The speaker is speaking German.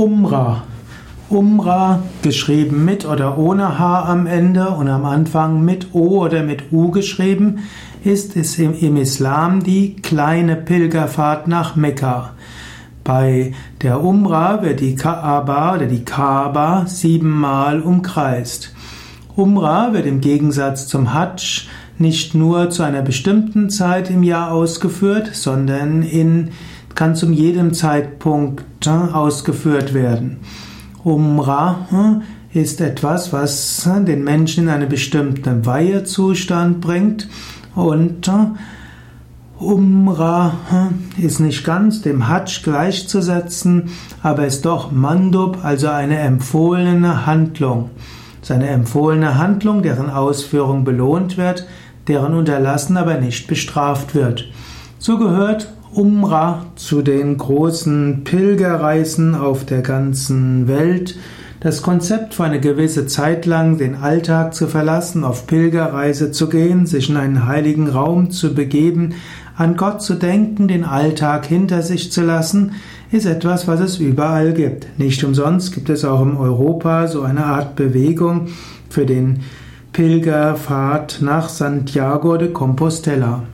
Umrah. Umrah, geschrieben mit oder ohne H am Ende und am Anfang mit O oder mit U geschrieben, ist es im Islam die kleine Pilgerfahrt nach Mekka. Bei der Umrah wird die Kaaba oder die Kaaba siebenmal umkreist. Umrah wird im Gegensatz zum Hajj nicht nur zu einer bestimmten Zeit im Jahr ausgeführt, sondern in, kann zu jedem Zeitpunkt äh, ausgeführt werden. Umrah hm, ist etwas, was hm, den Menschen in einen bestimmten Weihezustand bringt und Umrah ist nicht ganz dem Hajj gleichzusetzen, aber ist doch Mandub, also eine empfohlene Handlung. Es ist eine empfohlene Handlung, deren Ausführung belohnt wird, deren Unterlassen aber nicht bestraft wird. So gehört Umrah zu den großen Pilgerreisen auf der ganzen Welt. Das Konzept für eine gewisse Zeit lang den Alltag zu verlassen, auf Pilgerreise zu gehen, sich in einen heiligen Raum zu begeben, an Gott zu denken, den Alltag hinter sich zu lassen, ist etwas, was es überall gibt. Nicht umsonst gibt es auch in Europa so eine Art Bewegung für den Pilgerfahrt nach Santiago de Compostela.